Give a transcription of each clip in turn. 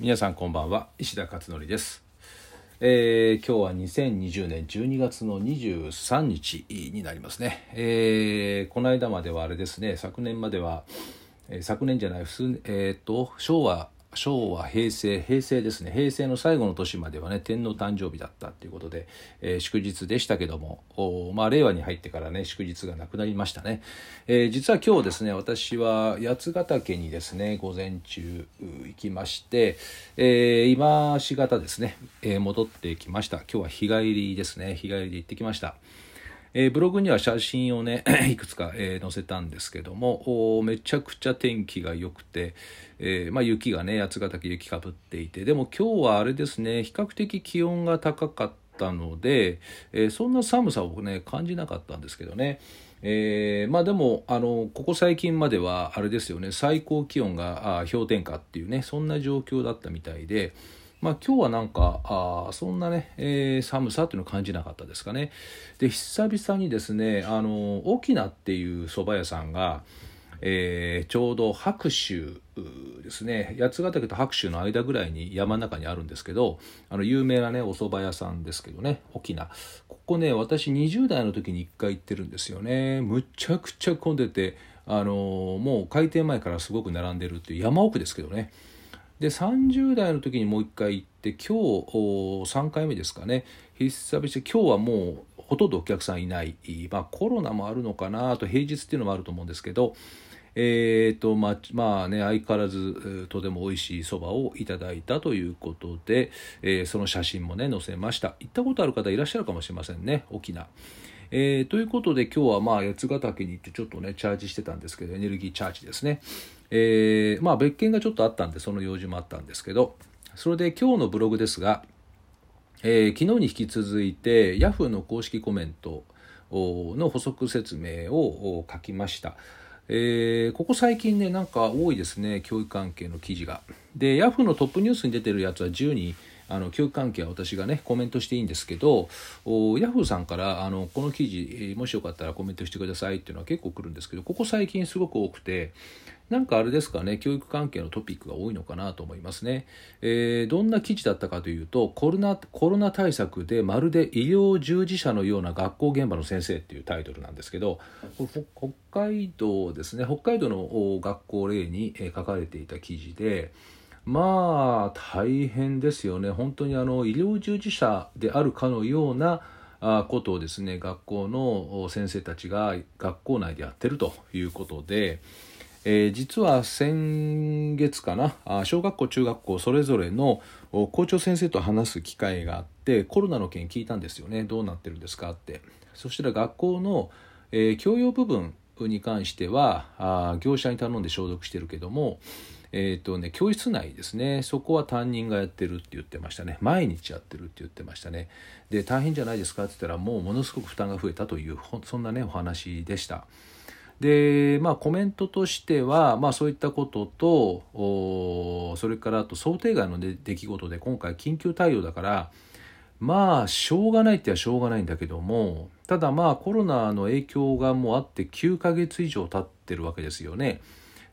皆さんこんばんは。石田勝則です、えー今日は2020年12月の23日になりますね、えーこの間まではあれですね。昨年までは、えー昨年じゃない普通えーっと昭和昭和平成平成ですね。平成の最後の年まではね天皇誕生日だったっていうことで、えー祝日でしたけどもおまあ令和に入ってからね祝日がなくなりましたね、えー実は今日ですね私は八ヶ岳にですね午前中行きまして、えー今しがたですね、え戻ってきました。今日は日帰りですね。日帰りで行ってきました。えブログには写真をね いくつか、え載せたんですけどもおめちゃくちゃ天気が良くて、えまあ、雪がね八ヶ岳雪かぶっていてでも今日はあれですね比較的気温が高かったので、えそんな寒さをね感じなかったんですけどね。えーまあでもあのここ最近まではあれですよね最高気温があ氷点下っていうねそんな状況だったみたいでまあ、今日はなんかあそんなね、えー寒さっていうのを感じなかったですかね。で久々にですね沖縄っていう蕎麦屋さんが、えーちょうど白州ですね。八ヶ岳と白州の間ぐらいに山の中にあるんですけどあの有名なねお蕎麦屋さんですけどね沖縄。ここね私20代の時に1回行ってるんですよね。むちゃくちゃ混んでてあのもう開店前からすごく並んでるっていう山奥ですけどね。で30代の時にもう1回行って今日お3回目ですかね。久々に今日はもうほとんどお客さんいない、まあ、コロナもあるのかなと平日っていうのもあると思うんですけどえーとまあまあね相変わらずとても美味しいそばをいただいたということで、えーその写真もね載せました。行ったことある方いらっしゃるかもしれませんね沖縄。えーということで今日はまあ八ヶ岳に行ってちょっとねチャージしてたんですけどエネルギーチャージですね、えーまあ別件がちょっとあったんでその用事もあったんですけどそれで今日のブログですが、えー昨日に引き続いてヤフーの公式コメントの補足説明を書きました。えーここ最近ねなんか多いですね教育関係の記事が。で Yahoo のトップニュースに出てるやつは10にあの教育関係は私がねコメントしていいんですけどお Yahoo さんからあのこの記事もしよかったらコメントしてくださいっていうのは結構来るんですけどここ最近すごく多くてなんかあれですかね教育関係のトピックが多いのかなと思いますね、えーどんな記事だったかというとコロナコロナ対策でまるで医療従事者のような学校現場の先生っていうタイトルなんですけどこれ北海道ですね。北海道の学校例に書かれていた記事でまあ大変ですよね。本当にあの医療従事者であるかのようなことをですね学校の先生たちが学校内でやってるということで、えー実は先月かな小学校中学校それぞれの校長先生と話す機会があってコロナの件聞いたんですよね。どうなってるんですかって。そしたら学校の、えー教養部分に関してはあ業者に頼んで消毒してるけどもえーとね、教室内ですね。そこは担任がやってるって言ってましたね。毎日やってるって言ってましたね。で大変じゃないですか？って言ったらもうものすごく負担が増えたというそんなねお話でした。でまあコメントとしては、まあ、そういったこととそれからあと想定外の出出来事で今回緊急対応だからまあしょうがないってはしょうがないんだけどもただまあコロナの影響がもうあって9ヶ月以上経ってるわけですよね。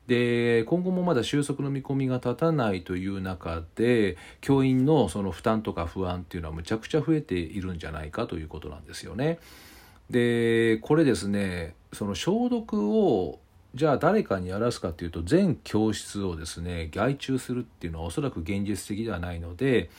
で今後もまだ収束の見込みが立たないという中で教員のその負担とか不安っていうのはむちゃくちゃ増えているんじゃないかということなんですよね。でこれですねその消毒をじゃあ誰かにやらすかというと全教室をですね外注するっていうのはおそらく現実的ではないので、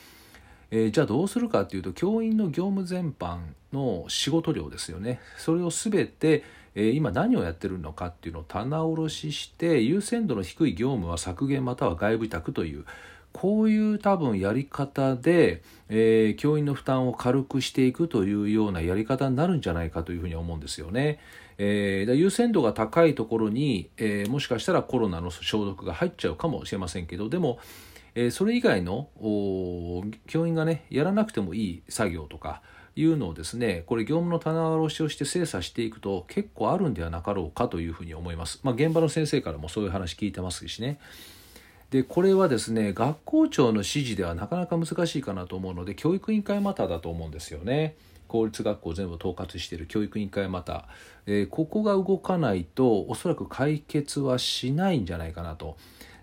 えーじゃあどうするかというと教員の業務全般の仕事量ですよねそれを全て、え今何をやってるのかっていうのを棚卸しして優先度の低い業務は削減または外部委託というこういう多分やり方で、えー教員の負担を軽くしていくというようなやり方になるんじゃないかというふうに思うんですよね。えー優先度が高いところに、えーもしかしたらコロナの消毒が入っちゃうかもしれませんけどでも、えーそれ以外の教員がねやらなくてもいい作業とかいうのをですねこれ業務の棚卸しをして精査していくと結構あるんではなかろうかというふうに思います。まあ、現場の先生からもそういう話聞いてますしね。でこれはですね学校長の指示ではなかなか難しいかなと思うので教育委員会マターだと思うんですよね。公立学校全部統括している教育委員会また、えーここが動かないとおそらく解決はしないんじゃないかなと。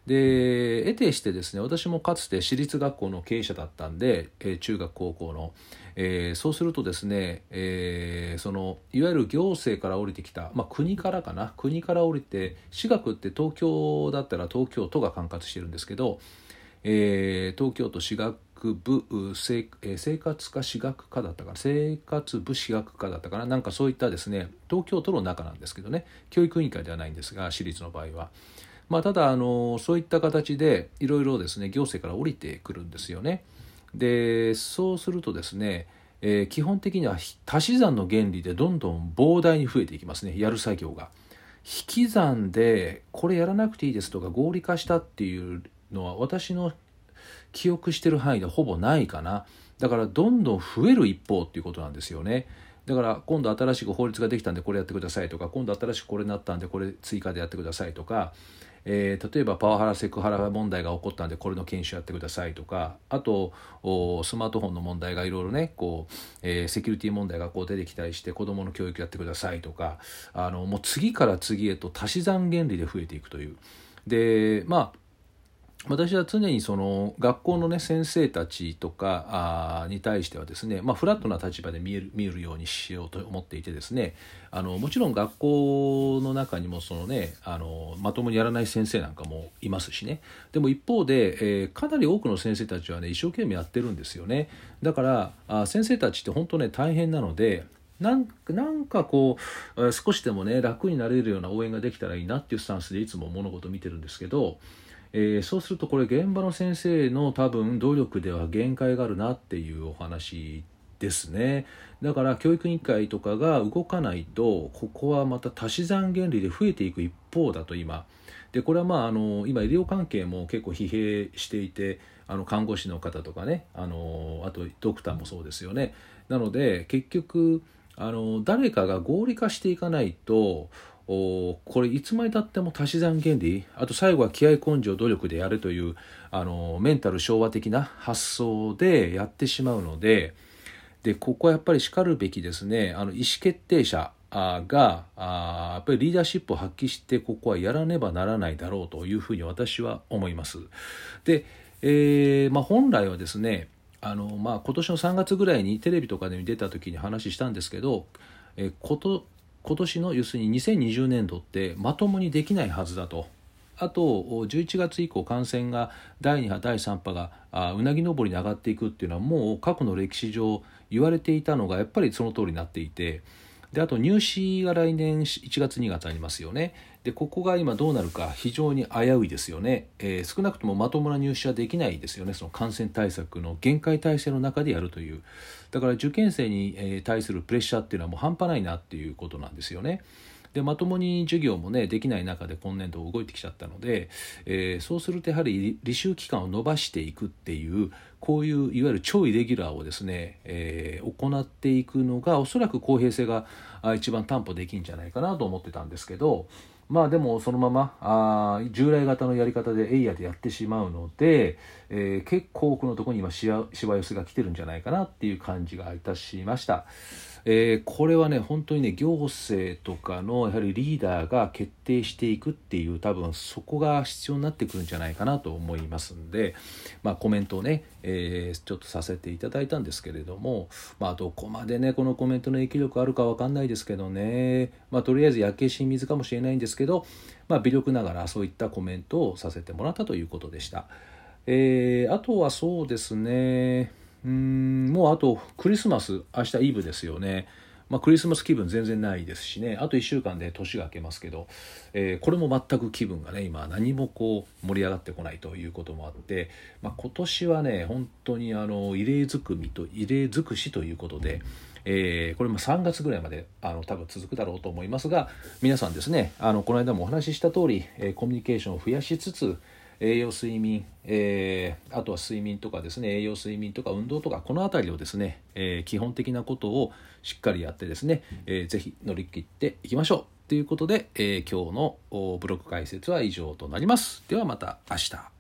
で得てしてですね私もかつて私立学校の経営者だったんで、えー、中学高校の、えー、そうするとですね、えー、そのいわゆる行政から降りてきた、まあ、国からかな？国から降りて私学って東京だったら東京都が管轄してるんですけど、えー、東京都私学部生,、生活科私学科だったかな？生活部私学科だったかな？なんかそういったですね東京都の中なんですけどね。教育委員会ではないんですが私立の場合は。まあ、ただあのそういった形でいろいろですね行政から降りてくるんですよね。でそうするとですね、えー、基本的には足し算の原理でどんどん膨大に増えていきますねやる作業が。引き算でこれやらなくていいですとか合理化したっていうのは私の記憶してる範囲でほぼないかなだからどんどん増える一方っていうことなんですよね。だから今度新しく法律ができたんでこれやってくださいとか今度新しくこれになったんでこれ追加でやってくださいとかえー、例えばパワハラセクハラ問題が起こったんでこれの研修やってくださいとかあとスマートフォンの問題がいろいろねこう、えー、セキュリティ問題がこう出てきたりして子どもの教育やってくださいとかあのもう次から次へと足し算原理で増えていくという。でまあ私は常にその学校のね先生たちとかに対してはですね、まあ、フラットな立場で見える見るようにしようと思っていてですねあのもちろん学校の中にもそのねあのまともにやらない先生なんかもいますしね。でも一方で、えー、かなり多くの先生たちはね一生懸命やってるんですよね。だからあ先生たちって本当ね大変なのでなんなんかこう少しでもね楽になれるような応援ができたらいいなっていうスタンスでいつも物事見てるんですけどえー、そうするとこれ現場の先生の多分努力では限界があるなっていうお話ですね。だから教育委員会とかが動かないとここはまた足し算原理で増えていく一方だと今。でこれはまああの今医療関係も結構疲弊していてあの看護師の方とかねあのあとドクターもそうですよね。なので結局あの誰かが合理化していかないとおこれいつまでたっても足し算原理あと最後は気合根性努力でやるというあのメンタル昭和的な発想でやってしまうのででここはやっぱりしかるべきですねあの意思決定者があやっぱりリーダーシップを発揮してここはやらねばならないだろうというふうに私は思います。で、えーまあ、本来はですねあの、まあ、今年の3月ぐらいにテレビとかで出た時に話したんですけど、え、こと今年の要するに2020年度ってまともにできないはずだと。あと11月以降感染が第2波第3波がうなぎ登りに上がっていくっていうのはもう過去の歴史上言われていたのがやっぱりその通りになっていてであと入試が来年1月2月ありますよね。でここが今どうなるか非常に危ういですよね、えー、少なくともまともな入試はできないですよね。その感染対策の限界体制の中でやるという。だから受験生に対するプレッシャーっていうのはもう半端ないなっていうことなんですよね。でまともに授業もねできない中で今年度動いてきちゃったので、えー、そうするとやはり履修期間を延ばしていくっていうこういういわゆる超イレギュラーをですね、えー、行っていくのがおそらく公平性が一番担保できるんじゃないかなと思ってたんですけどまあでもそのままあ従来型のやり方でエイヤでやってしまうので、えー、結構多くのところに今しわ寄せが来てるんじゃないかなっていう感じがいたしました。えー、これはね本当にね行政とかのやはりリーダーが決定していくっていう多分そこが必要になってくるんじゃないかなと思いますんで、まあ、コメントをね、えー、ちょっとさせていただいたんですけれども、まあ、どこまでねこのコメントの影響力あるか分かんないですけどね、まあ、とりあえず焼けし水かもしれないんですけど、まあ、微力ながらそういったコメントをさせてもらったということでした。えー、あとはそうですねうんもうあとクリスマス明日イブですよね。まあ、クリスマス気分全然ないですしねあと1週間で年が明けますけど、えー、これも全く気分がね今何もこう盛り上がってこないということもあって、まあ、今年はね本当にあの異例ずくみと異例尽くしということで。えー、これも3月ぐらいまであの多分続くだろうと思いますが皆さんですねあのこの間もお話しした通り、えー、コミュニケーションを増やしつつ栄養睡眠、えー、あとは睡眠とかですね栄養睡眠とか運動とかこの辺りをですね、えー、基本的なことをしっかりやってですね、えー、ぜひ乗り切っていきましょう。ということで、えー、今日のブロック解説は以上となります。ではまた明日。